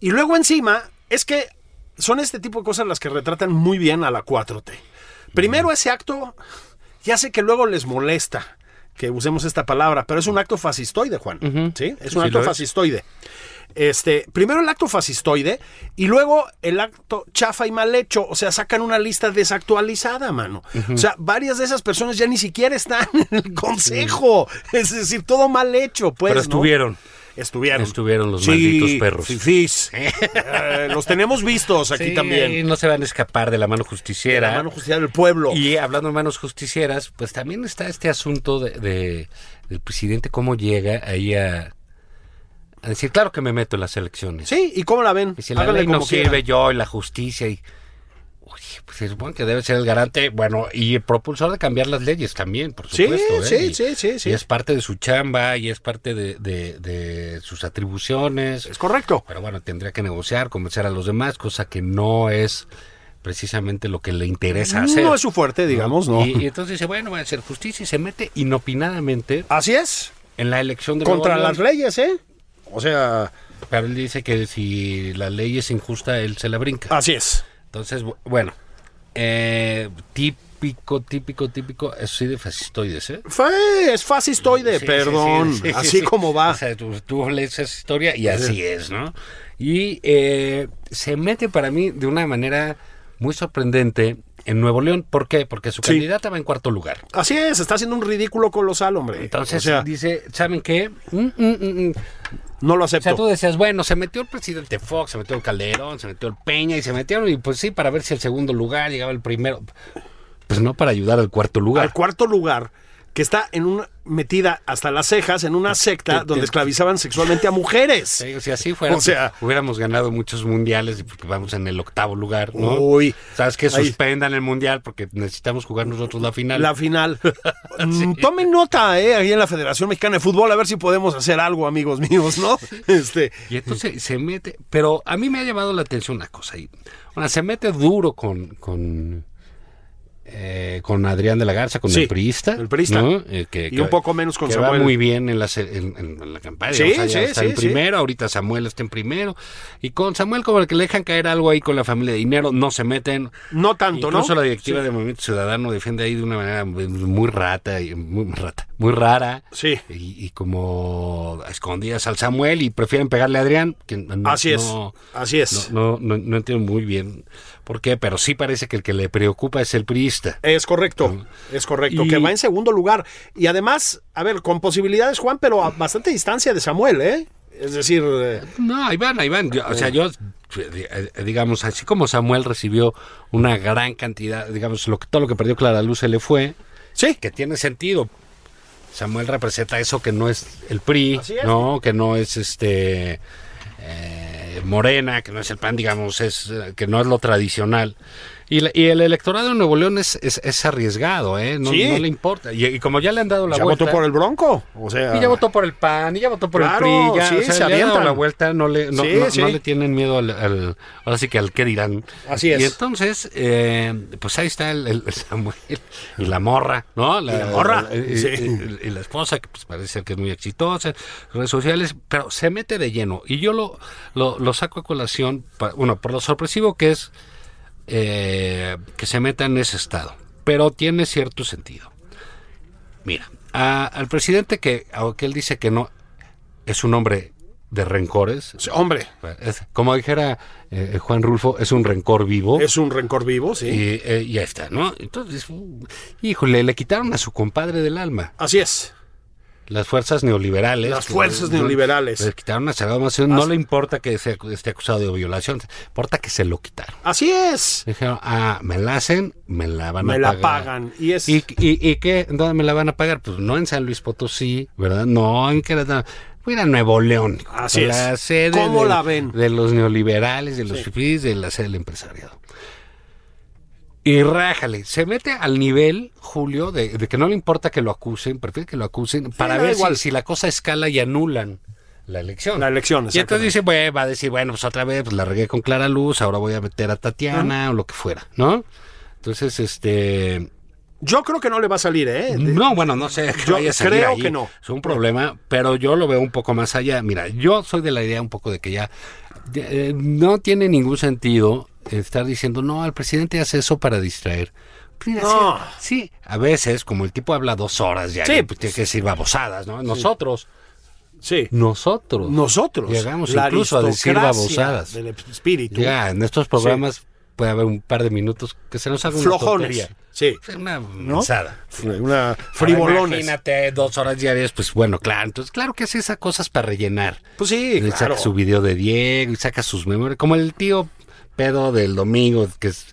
Y luego encima, es que son este tipo de cosas las que retratan muy bien a la 4T. Primero ese acto, ya sé que luego les molesta que usemos esta palabra, pero es un acto fascistoide, Juan. ¿Sí? Es un Sí, acto fascistoide. Este, primero el acto fascistoide y luego el acto chafa y mal hecho. O sea, sacan una lista desactualizada, mano. O sea, varias de esas personas ya ni siquiera están en el consejo. Es decir, todo mal hecho, pues. Pero ¿no? Estuvieron. Estuvieron. Los Sí, malditos perros. fifís. [LAUGHS] Eh, los tenemos vistos aquí Sí, también. No se van a escapar de la mano La justiciera. mano justiciera del pueblo. Y hablando de manos justicieras, pues también está este asunto de, de- del presidente, cómo llega ahí a, a decir, claro que me meto en las elecciones. Sí, ¿y cómo la ven? Y si la Háganle ley no sirve, yo y la justicia y... Oye, pues se supone que debe ser el garante, bueno, y el propulsor de cambiar las leyes también, por Sí, supuesto. ¿eh? sí, sí, sí, sí. Y es parte de su chamba y es parte de, de- de sus atribuciones. Es correcto. Pero bueno, tendría que negociar, convencer a los demás, cosa que no es precisamente lo que le interesa hacer. No es su fuerte, digamos, ¿no? Y, y entonces dice, bueno, voy a hacer justicia y se mete inopinadamente Así es. en la elección de Contra las leyes, ¿eh? O sea, Pero él dice que si la ley es injusta, él se la brinca. así es. Entonces, bu- bueno, eh, típico, típico, típico, eso sí de fascistoides, ¿eh? Fue, es fascistoide, Sí, perdón. sí, sí, sí, así sí. como va. O sea, tú, tú lees esa historia y así es, ¿no? Y eh, se mete para mí de una manera muy sorprendente en Nuevo León. ¿Por qué? Porque su candidata va en cuarto lugar. Así es, está haciendo un ridículo colosal, hombre. Entonces o sea, dice, ¿saben qué? Mm, mm, mm. No lo O sea, tú decías, bueno, se metió el presidente Fox, se metió el Calderón, se metió el Peña y se metieron, y pues sí, para ver si el segundo lugar llegaba el primero. Pues no para ayudar al cuarto lugar. Al cuarto lugar, que está en una metida hasta las cejas en una secta Te- donde te- esclavizaban sexualmente a mujeres. Sí, si así fuera, O sea- pues, hubiéramos ganado muchos mundiales porque vamos en el octavo lugar, ¿no? Uy. ¿Sabes que Ahí. Suspendan el mundial porque necesitamos jugar nosotros la final. La final. [LAUGHS] Mm, Tomen nota, eh, ahí en la Federación Mexicana de Fútbol, a ver si podemos hacer algo, amigos míos, ¿no? [LAUGHS] Este, Y entonces se mete, pero a mí me ha llamado la atención una cosa ahí. Bueno, se mete duro con con eh, con Adrián de la Garza, con Sí, el priista, el priista. ¿no? Eh, que- Y un poco menos con que Samuel. va muy bien en la, en, en- la campaña. Sí, o sea, sí, está sí, en primero, ahorita Samuel está en primero. Y con Samuel como el que le dejan caer algo ahí con la familia de dinero, no se meten. no tanto, ¿no? Incluso la directiva de Movimiento Ciudadano defiende ahí de una manera muy rata, y muy rata, muy rara. Sí. Y, y como a escondidas al Samuel y prefieren pegarle a Adrián. Que no- Así es, así es. No, no, no entiendo muy bien por qué, pero sí parece que el que le preocupa es el priista. Es correcto, es correcto, Y- que va en segundo lugar. Y además, a ver, con posibilidades, Juan, pero a bastante distancia de Samuel, ¿eh? Es decir, eh, No, ahí van, ahí van. Yo- o sea, yo, eh, digamos, así como Samuel recibió una gran cantidad, digamos, lo todo lo que perdió Clara Luz se le fue, sí, que tiene sentido. Samuel representa eso que no es el PRI, es. ¿no? Que no es este eh, Morena, que no es el PAN, digamos, es eh, que no es lo tradicional. Y, la- y el electorado de Nuevo León es, es, es arriesgado, ¿eh? No, Sí. no le importa. Y, y como ya le han dado la ya vuelta... votó por el Bronco. O sea, Y ya votó por el PAN, y ya votó por Claro, el PRI, ya, sí, o sea, se le han dado la vuelta, no le, no, Sí, no- sí. no le tienen miedo al, al- ahora sí que al qué dirán. Así es. Y entonces, eh, pues ahí está el, el Samuel y la morra, ¿no? La, Y la morra, y- sí. y- y la esposa, que pues parece ser que es muy exitosa, redes sociales, pero se mete de lleno. Y yo lo, lo, lo saco a colación, pa- bueno, por lo sorpresivo que es eh, que se meta en ese estado. Pero tiene cierto sentido. Mira, a- al presidente que, aunque él dice que no es un hombre de rencores, hombre, es- como dijera eh, Juan Rulfo, es un rencor vivo. es un rencor vivo, sí. Y eh, ya está, ¿no? Entonces, híjole, le quitaron a su compadre del alma. Así es. Las fuerzas neoliberales. Las que- fuerzas neoliberales. Le quitaron a Salgado Macedonio. No le importa que sea- esté acusado de violación, importa que se lo quitaron. Así es. Dijeron, ah, me la hacen, me la van Me a la pagar. pagan. Y es. ¿Y, y, y qué? ¿Dónde me la van a pagar? Pues no en San Luis Potosí, ¿verdad? No en Querétaro. Voy a Nuevo León. Así la es. Sede ¿Cómo de, la ven? De los neoliberales, de los Sí. fifís, de la sede del empresariado. Y rájale, se mete al nivel, Julio, de, de que no le importa que lo acusen, prefiere que lo acusen para ver si, igual. si la cosa escala y anulan la elección. La elección, Y entonces dice, bueno, va a decir, bueno, pues otra vez pues la regué con Clara Luz, ahora voy a meter a Tatiana o lo que fuera, ¿no? Entonces, este... Yo creo que no le va a salir, ¿eh? No, bueno, no sé. que Yo vaya a salir creo ahí. que no. Es un problema, pero yo lo veo un poco más allá. Mira, yo soy de la idea un poco de que ya eh, no tiene ningún sentido estar diciendo, no, el presidente hace eso para distraer. mira, No. sí, sí, a veces, como el tipo habla dos horas ya, Sí, pues, tiene que decir babosadas, ¿no? Nosotros, Sí. nosotros. Nosotros. Llegamos la incluso a decir babosadas. Del espíritu. Ya, en estos programas puede haber un par de minutos que se nos haga una Flojones. Sí. Una mensada. Una frivolones. Imagínate dos horas diarias, pues bueno, claro. Entonces, claro que hace esas cosas para rellenar. Pues sí, Y claro. saca su video de Diego y saca sus memorias. Como el tío pedo del domingo, que es.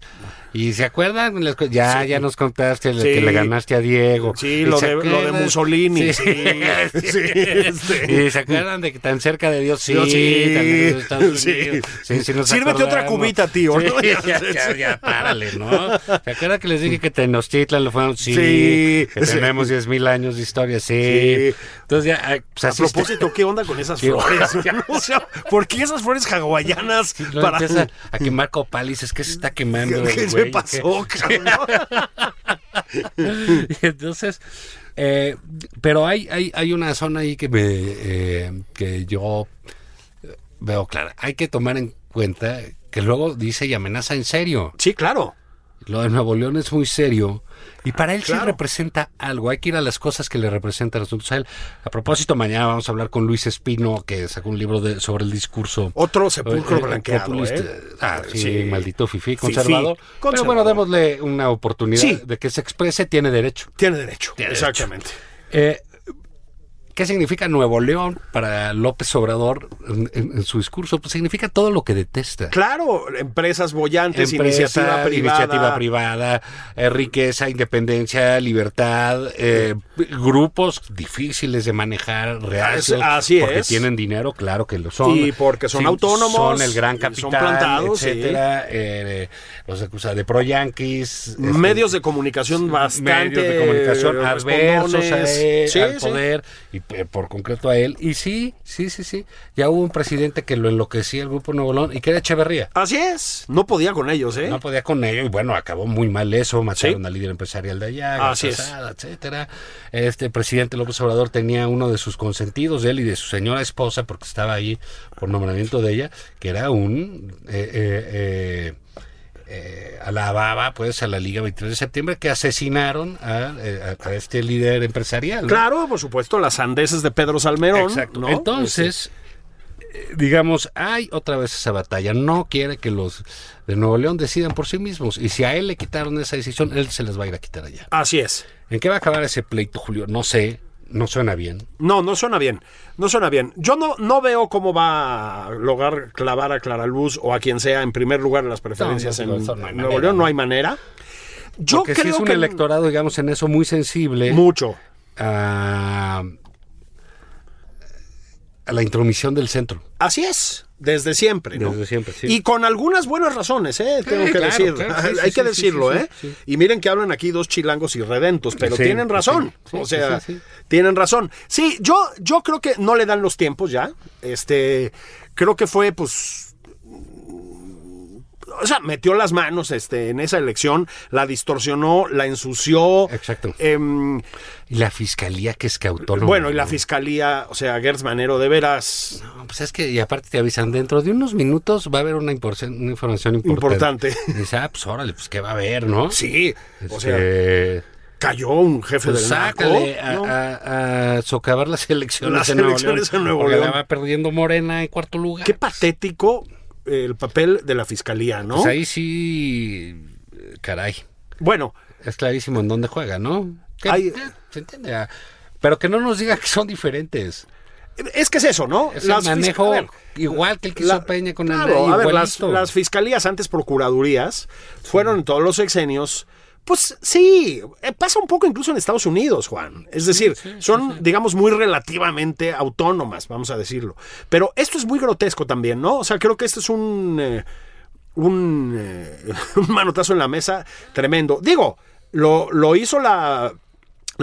Y se acuerdan, Les cu- ya, ya nos contaste Sí. que le ganaste a Diego. Sí, ¿Y lo de- lo de? Mussolini, [LAUGHS] sí, sí, este. Y se acuerdan de que tan cerca de Dios, sí, sí. tan Sí. Sí, sí Sírvete otra cubita, tío, Sí, ¿no? ya, ya, ya, párale, ¿no? ¿Se acuerdan que les dije que Tenochtitlan lo fueron? Sí. Sí, Que sí. tenemos 10 mil años de historia, sí. Sí. Entonces ya, pues A propósito, ¿qué onda con esas Sí. flores? [LAUGHS] [LAUGHS] O sea, ¿por qué esas flores hawaianas? Para... empieza a quemar copal y dices que se está quemando. ¿Qué, qué güey? Pasó, cabrón? [LAUGHS] [LAUGHS] Y entonces, eh, pero hay, hay, hay una zona ahí que me eh, que yo veo clara. Hay que tomar en cuenta que luego dice y amenaza en serio. Sí, claro. Lo de Nuevo León es muy serio. Y para él Claro. sí representa algo. Hay que ir a las cosas que le representan asuntos a él. A propósito, mañana vamos a hablar con Luis Espino, que sacó un libro de, sobre el discurso. Otro sepulcro Eh, eh, blanqueado. ¿eh? Ah, sí, Sí. maldito fifí, conservador. Pero bueno, démosle una oportunidad de que se exprese, tiene derecho. Tiene derecho. Tiene Exactamente. Eh, ¿Qué significa Nuevo León para López Obrador en, en- en su discurso? Pues significa todo lo que detesta. Claro, empresas bollantes, Empresa, iniciativa privada. iniciativa privada, eh, riqueza, independencia, libertad, eh, grupos difíciles de manejar, reacios, Así porque es. tienen dinero, claro que lo son. Y porque son autónomos, Son el gran y son capital, plantados, sí. etcétera. eh, los acusa de pro yanquis. este, Medios de comunicación bastante medios de comunicación adversos a Sí, al poder y por concreto a él. Y sí, sí, sí, sí. Ya hubo un presidente que lo enloquecía el grupo Nuevo León y que era Echeverría. Así es. No podía con ellos, ¿eh? No podía con ello y bueno, acabó muy mal eso, mataron Sí. al líder empresarial de allá, Así es. Etcétera. Este presidente López Obrador tenía uno de sus consentidos de él y de su señora esposa, porque estaba ahí por nombramiento de ella, que era un eh, eh, eh, eh, alababa pues a la Liga 23 de septiembre que asesinaron a, eh, a- a este líder empresarial. ¿no? Claro, por supuesto, las sandeces de Pedro Salmerón. Exacto. ¿no? Entonces, eh, digamos, hay otra vez esa batalla. No quiere que los de Nuevo León decidan por sí mismos. Y si a él le quitaron esa decisión, él se les va a ir a quitar allá. Así es. ¿En qué va a acabar ese pleito, Julio? No sé. No suena bien. No, no suena bien. No suena bien. Yo no, no veo cómo va a lograr clavar a Clara Luz o a quien sea en primer lugar en las preferencias No, no, en no hay Nuevo manera, León. No ¿no? hay manera. Yo Porque creo si es un que electorado, digamos, en eso muy sensible mucho. A la intromisión del centro. Así es, desde siempre, ¿no? Desde siempre, sí. Y con algunas buenas razones, ¿eh? Tengo que claro, decir. claro, sí, [LAUGHS] Hay que decirlo, ¿eh? Y miren que hablan aquí dos chilangos irredentos, pero tienen razón. o sea, tienen razón. Sí, yo, yo creo que no le dan los tiempos ya. Este, creo que fue, pues. O sea, metió las manos este, en esa elección, la distorsionó, la ensució. Exacto. Em, Y la fiscalía que es que autónoma. bueno, y la fiscalía, o sea, Gertz Manero, de veras No, pues es que, y aparte te avisan, dentro de unos minutos va a haber una, impor- una información importante. importante. Y dices, ah, pues órale, pues qué va a haber, ¿no? Sí, o sea, Este, cayó un jefe pues del a, ¿no? a- a socavar las elecciones Las en Nuevo elecciones León, en Nuevo León. la va perdiendo Morena en cuarto lugar. Qué patético el papel de la fiscalía, ¿no? Pues ahí sí, caray, Bueno, es clarísimo en dónde juega, ¿no? Que- Hay- ¿Se entiende? Ah, Pero que no nos diga que son diferentes. es que es eso, ¿no? Es Las el manejo ver, igual que el que hizo la- Peña con claro, el a ver, las, igualito. las fiscalías antes procuradurías fueron en todos los sexenios. Pues sí, eh, pasa un poco incluso en Estados Unidos, Juan. Es decir, son, digamos, muy relativamente autónomas, vamos a decirlo. Pero esto es muy grotesco también, ¿no? O sea, creo que esto es un, eh, un, eh, [LAUGHS] un manotazo en la mesa tremendo. Digo, lo, lo hizo la,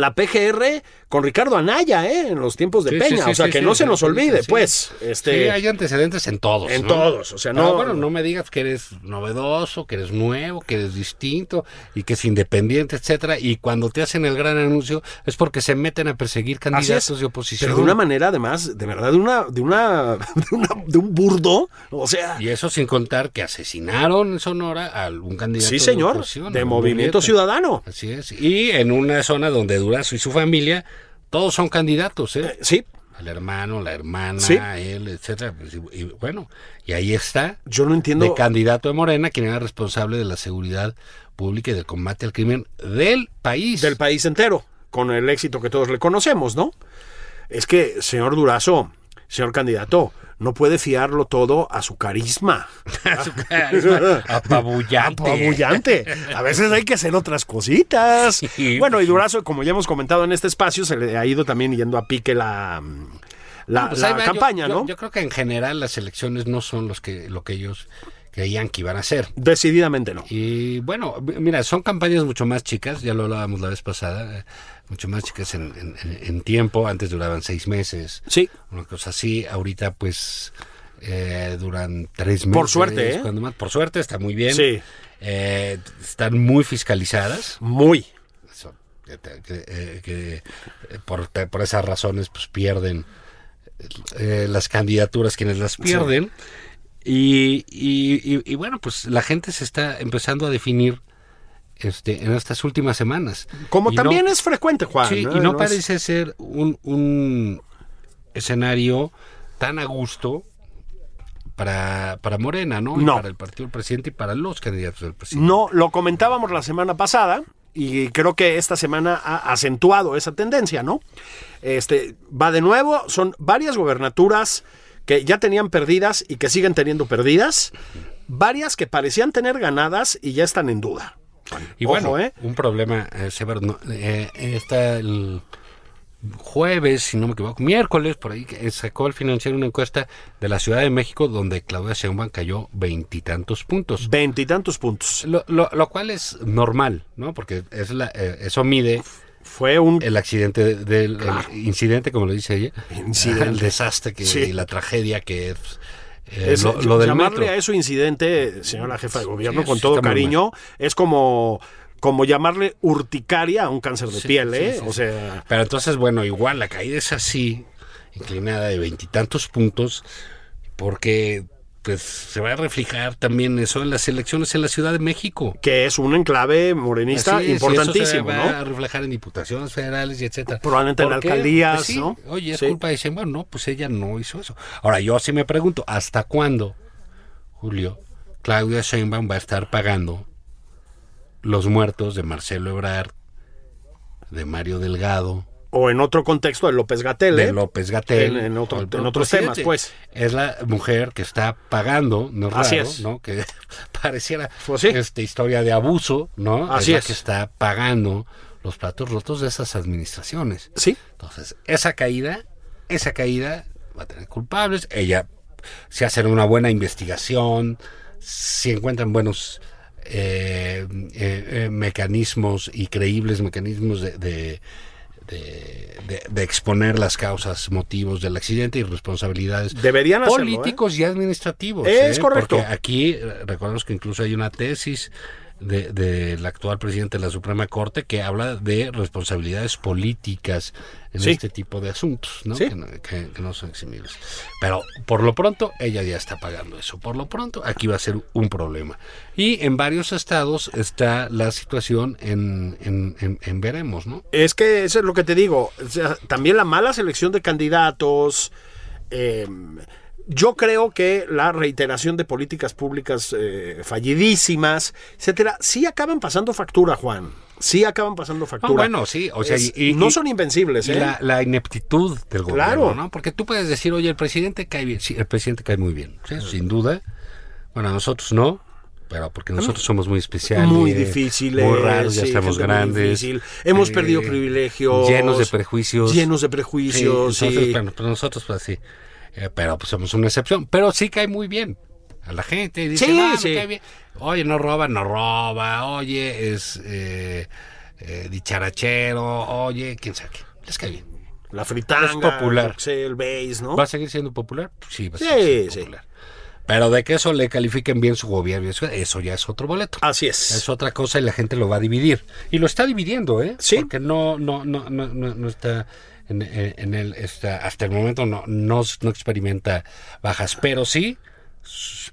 la PGR con Ricardo Anaya, ¿eh? En los tiempos de Sí, Peña. sí, sí, o sea, que no se nos olvide, pues. Este, Sí, hay antecedentes en todos. en ¿no? todos, o sea, Pero no- bueno, no me digas que eres novedoso, que eres nuevo, que eres distinto y que es independiente, etcétera. Y cuando te hacen el gran anuncio es porque se meten a perseguir candidatos de oposición. Pero de una manera, además, de verdad, de una, de una, [LAUGHS] de una, de un burdo. O sea, Y eso sin contar que asesinaron en Sonora a algún candidato sí, señor, de, de Movimiento. Ciudadano. Así es. Y en una zona donde Durazo y su familia, todos son candidatos, ¿eh? Sí, Al hermano, la hermana, Sí. él, etcétera. Pues, y, y bueno, y ahí está, yo no entiendo. de candidato de Morena, quien era responsable de la seguridad pública y del combate al crimen del país. del país entero, con el éxito que todos le conocemos, ¿no? Es que, señor Durazo, señor candidato, no puede fiarlo todo a su carisma. [LAUGHS] Su carisma apabullante. Apabullante. A veces hay que hacer otras cositas. Sí. Bueno, y Durazo, como ya hemos comentado en este espacio, se le ha ido también yendo a pique la, la, Pues la ahí va, yo- campaña, yo, ¿no? Yo creo que en general las elecciones no son los que, lo que ellos creían que iban a ser. Decididamente no. Y bueno, mira, son campañas mucho más chicas, ya lo hablábamos la vez pasada, mucho más chicas en, en- tiempo, antes duraban seis meses, Sí. una cosa así, ahorita pues eh, duran tres meses. Por suerte, ¿eh? cuando más. Por suerte, está muy bien. Sí. Eh, están muy fiscalizadas. Muy. Eso, que, que- eh, que, por, por esas razones pues pierden eh, las candidaturas quienes las pierden y, y- y- y bueno pues la gente se está empezando a definir este en estas últimas semanas Como Y no- también es frecuente, Juan. sí, ¿no? y no, parece ser un, un escenario tan a gusto para, para Morena, ¿no? Y No. para el partido del presidente y para los candidatos del presidente. No, lo comentábamos la semana pasada y creo que esta semana ha acentuado esa tendencia, ¿no? Este va de nuevo, son varias gobernaturas que ya tenían perdidas y que siguen teniendo perdidas, varias que parecían tener ganadas y ya están en duda. Y Ojo, bueno, ¿eh? un problema eh, severo. no, eh, está el jueves, si no me equivoco, miércoles, por ahí, sacó el financiero una encuesta de la Ciudad de México donde Claudia Sheinbaum cayó veintitantos puntos. Veintitantos puntos. Lo, lo, lo cual es normal, ¿no? Porque es la, eh, eso mide Fue un el accidente de- del el incidente, como lo dice ella, Incidente. [LAUGHS] el desastre que, Sí. y la tragedia que es, eh, Es- lo, lo del llamarle metro. a eso incidente, señora jefa de gobierno, Sí, con todo cariño, es como, como llamarle urticaria a un cáncer de Sí, piel, ¿eh? sí, o sea, Pero entonces, bueno, igual la caída es así, inclinada de veintitantos puntos, porque pues se va a reflejar también eso en las elecciones en la Ciudad de México. que es un enclave morenista y importantísimo, eso se va ¿no? a reflejar en diputaciones federales y etcétera. Probablemente en alcaldías, Pues sí, ¿no? Oye, es Sí. culpa de Sheinbaum, no, pues ella no hizo eso. Ahora yo sí me pregunto, ¿hasta cuándo, Julio, Claudia Sheinbaum va a estar pagando los muertos de Marcelo Ebrard, de Mario Delgado, O en otro contexto de López Gatel, de ¿eh? López Gatel. En- en otro- en otros presidente. temas, pues. Es la mujer que está pagando, no es Así raro, es. ¿no? Que [LAUGHS] pareciera Pues sí. esta historia de abuso, ¿no? Así la es. que está pagando los platos rotos de esas administraciones. Sí. Entonces, esa caída, esa caída va a tener culpables. Ella, si hacen una buena investigación, si encuentran buenos eh, eh, eh, mecanismos y creíbles mecanismos de, de, de- de- de exponer las causas, motivos del accidente y responsabilidades Deberían hacerlo, políticos y administrativos. Es ¿eh? correcto. Porque aquí, eh, recordemos que incluso hay una tesis de- del actual presidente de la Suprema Corte que habla de responsabilidades políticas en Sí. este tipo de asuntos, ¿no? Sí. Que, no, que- que no son eximibles. Pero por lo pronto, ella ya está pagando eso. Por lo pronto, aquí va a ser un problema. Y en varios estados está la situación en, en, en- en veremos, ¿no? Es que eso es lo que te digo. O sea, también la mala selección de candidatos. eh, yo creo que la reiteración de políticas públicas eh, fallidísimas, etcétera, sí acaban pasando factura, Juan. Sí acaban pasando factura. Ah, bueno, sí, o sea, Es- y- y- no son invencibles, Y ¿eh? la, la ineptitud del gobierno, Claro. ¿no? Porque tú puedes decir, oye, el presidente cae bien. Sí, el presidente cae muy bien, ¿sí? sin duda. Bueno, a nosotros no, pero porque nosotros somos muy especiales. muy difíciles, Muy raros, ya sí, estamos grandes. Hemos eh, perdido privilegios. Llenos de prejuicios. Llenos de Sí, prejuicios. sí. entonces, bueno, pues nosotros, pues sí. Eh, pero pues somos una excepción. Pero sí cae muy bien a la gente. Dice, Sí, "No, me sí. cae bien". Oye, no roba, no roba. Oye, es. eh, eh, dicharachero, oye, quién sabe qué. Les cae bien. La fritanga, Es popular. el base, ¿no? ¿Va a seguir siendo popular? Sí, va a Sí, seguir siendo sí. popular. Pero de que eso le califiquen bien su gobierno, eso, eso ya es otro boleto. Así es. Es otra cosa y la gente lo va a dividir. Y lo está dividiendo, ¿eh? Sí. Porque no, no, no, no, no, no está en, en- el, está, hasta el momento no, no, no experimenta bajas. Pero sí,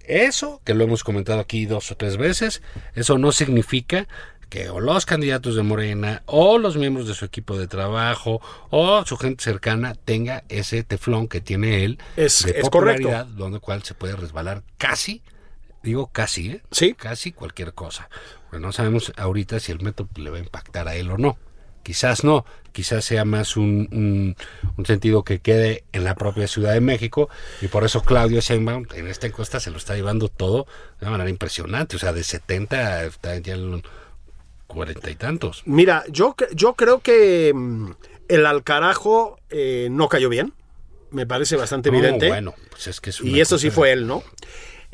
eso, que lo hemos comentado aquí dos o tres veces, eso no significa que o los candidatos de Morena o los miembros de su equipo de trabajo o su gente cercana tenga ese teflón que tiene él Es- de es popularidad, donde cual se puede resbalar casi, digo casi, ¿eh? Sí. casi cualquier cosa. Pero no sabemos ahorita si el método le va a impactar a él o no. Quizás no, quizás sea más un, un- un sentido que quede en la propia Ciudad de México y por eso Claudio Sheinbaum en esta encuesta se lo está llevando todo de una manera impresionante, o sea, de 70 está ya en cuarenta y tantos. Mira, yo, yo creo que mm, el Alcarajo eh, no cayó bien. Me parece bastante No, evidente. bueno, pues es que es y eso sí fue él, ¿no?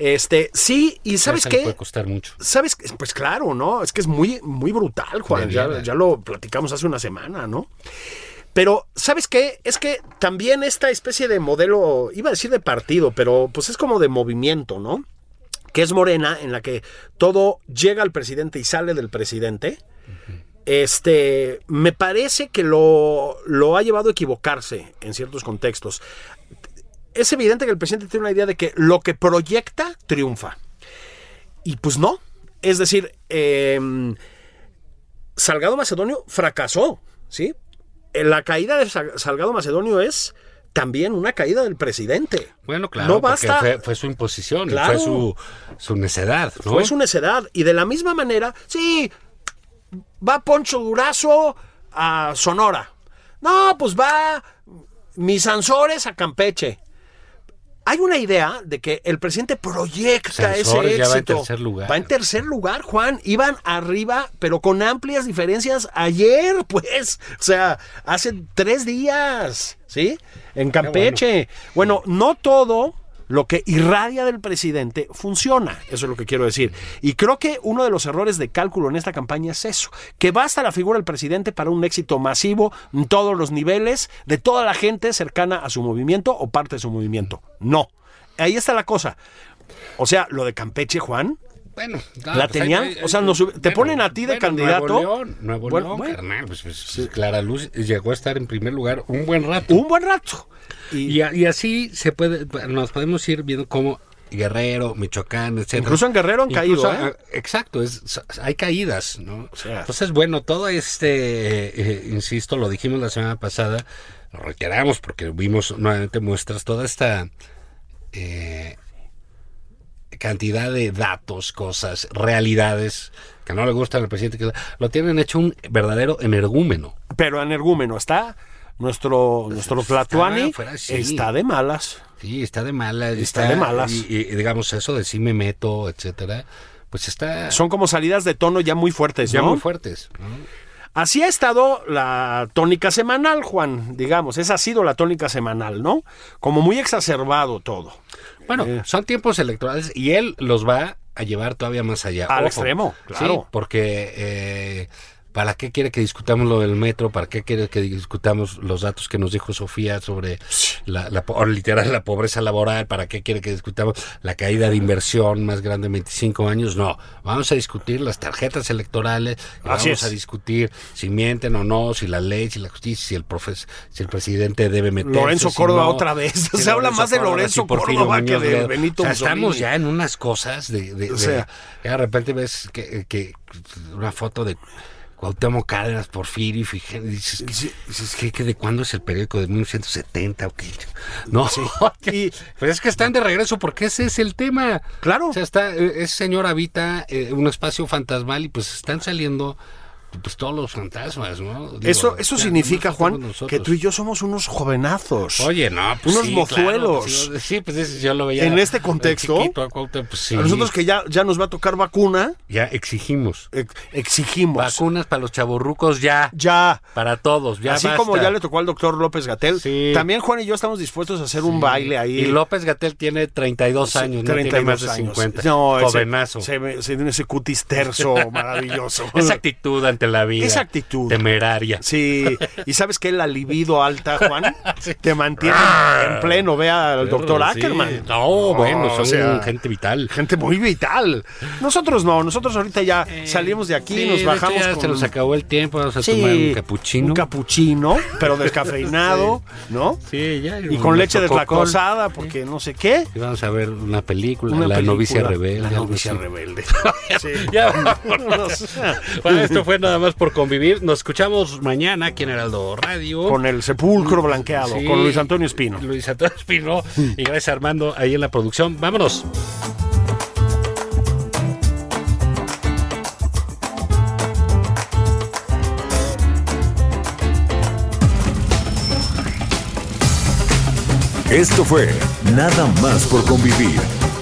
Este, sí, y ¿sabes qué? puede costar mucho. ¿Sabes? Pues claro, ¿no? Es que es muy, muy brutal, Juan. Ya, ya lo platicamos hace una semana, ¿no? Pero, ¿sabes qué? Es que también esta especie de modelo, iba a decir de partido, pero pues es como de movimiento, ¿no? Que es Morena, en la que todo llega al presidente y sale del presidente. Este, me parece que lo, lo ha llevado a equivocarse en ciertos contextos. Es evidente que el presidente tiene una idea de que lo que proyecta triunfa. Y pues no. Es decir, eh, Salgado Macedonio fracasó, ¿sí? Eh, La caída de Sal- Salgado Macedonio es también una caída del presidente. Bueno, claro, No porque basta. fue, fue su imposición, Claro. fue su, su necedad, ¿no? Fue su necedad. Y de la misma manera, sí, va Poncho Durazo a Sonora. No, pues va mis Sansores a Campeche. Hay una idea de que el presidente proyecta ese ya va en éxito. tercer lugar. Va en tercer lugar, Juan. Iban arriba, pero con amplias diferencias ayer, [LAUGHS] pues. O sea, hace tres días, ¿sí? En Campeche. bueno, no todo lo que irradia del presidente funciona. Eso es lo que quiero decir. Y creo que uno de los errores de cálculo en esta campaña es eso, que basta la figura del presidente para un éxito masivo en todos los niveles, de toda la gente cercana a su movimiento o parte de su movimiento. No. Ahí está la cosa. O sea, lo de Campeche, Juan, Bueno, no, ¿La pues tenían? O sea, nos te ponen a ti de candidato. Nuevo León, Nuevo Bueno, León, bueno. carnal, pues, pues, pues, Clara Luz llegó a estar en primer lugar un buen rato. un buen rato. Y, Y, a- y así se puede, nos podemos ir viendo cómo Guerrero, Michoacán, etcétera. Incluso en Guerrero han Incluso, caído, ¿eh? ah, Exacto, es, hay caídas, ¿no? sea. Entonces, bueno, todo este, eh, eh, insisto, lo dijimos la semana pasada, lo reiteramos porque vimos nuevamente muestras, toda esta eh, cantidad de datos, cosas, realidades que no le gustan al presidente, que lo tienen hecho un verdadero energúmeno. pero energúmeno está. Nuestro, nuestro Tlatuani fuera, sí. está de malas. Sí, está de malas. Está de malas. Y, y, digamos eso de sí me meto, etcétera, pues está Son como salidas de tono ya muy fuertes, ya ¿no? muy fuertes. ¿no? Así ha estado la tónica semanal, Juan, digamos. Esa ha sido la tónica semanal, ¿no? Como muy exacerbado todo. Bueno, Eh. son tiempos electorales y él los va a llevar todavía más allá. Al Ojo. extremo, claro. Sí, porque eh, ¿para qué quiere que discutamos lo del metro? ¿Para qué quiere que discutamos los datos que nos dijo Sofía sobre la, la po- o literal la pobreza laboral? ¿Para qué quiere que discutamos la caída de inversión más grande en 25 años? No, vamos a discutir las tarjetas electorales, vamos a discutir si mienten o no, si la ley, si la justicia, si el profes, si el presidente debe meterse. Lorenzo si Córdoba no, otra vez. [LAUGHS] Se habla más de Lorenzo Córdoba que de. Benito O sea, estamos ya en unas cosas de, de- O de- sea. ya de repente ves que, que una foto de Cuauhtémoc Cárdenas, Porfirio y dices, ¿qué, dices, ¿qué- de cuándo es el periódico? ¿De 1970 o qué? No, [LAUGHS] Y- pues es que están de regreso porque ese es el tema. Claro. O sea, está, eh, ese señor habita eh, un espacio fantasmal y pues están saliendo pues todos los fantasmas, ¿no? Digo, Eso, eso ya, significa, no Juan, que tú y yo somos unos jovenazos. Oye, no, pues Unos sí, mozuelos. claro, pues yo- sí, pues ese yo lo veía. En este contexto, chiquito, a Cuauhtémoc, pues sí. A nosotros que ya, ya nos va a tocar vacuna, Ya exigimos. ex- exigimos. Vacunas para los chavorrucos ya. Ya. Para todos, ya Así basta. como ya le tocó al doctor López Gatel, Sí. también Juan y yo estamos dispuestos a hacer un baile ahí. Y López Gatel tiene 32 años, no tiene más de 32 años. 50. No, ese- Jovenazo. Se, ve- se tiene ese cutis terso [LAUGHS] maravilloso. Esa actitud ante la vida. Esa actitud. Temeraria. Sí, y sabes que la libido alta, Juan, [LAUGHS] te mantiene en pleno. Vea al doctor Sí. Ackerman. No, bueno, o son sea, gente vital. gente muy vital. Nosotros no, nosotros ahorita ya salimos de aquí, Sí, nos bajamos hecho ya con se nos acabó el tiempo, vamos a Sí, tomar un capuchino. un capuchino, pero descafeinado, [LAUGHS] ¿no? Sí, ya. Y con leche deslactosada, porque no sé qué. Y vamos a ver una película, Una La película, novicia rebelde. La novicia rebelde. [LAUGHS] Sí. Ya vámonos. Bueno, esto fue nada más por convivir. Nos escuchamos mañana aquí en Heraldo Radio. Con el sepulcro blanqueado, Sí. con Luis Antonio Espino. Luis Antonio Espino. Y gracias Armando ahí en la producción. Vámonos. Esto fue Nada más por convivir.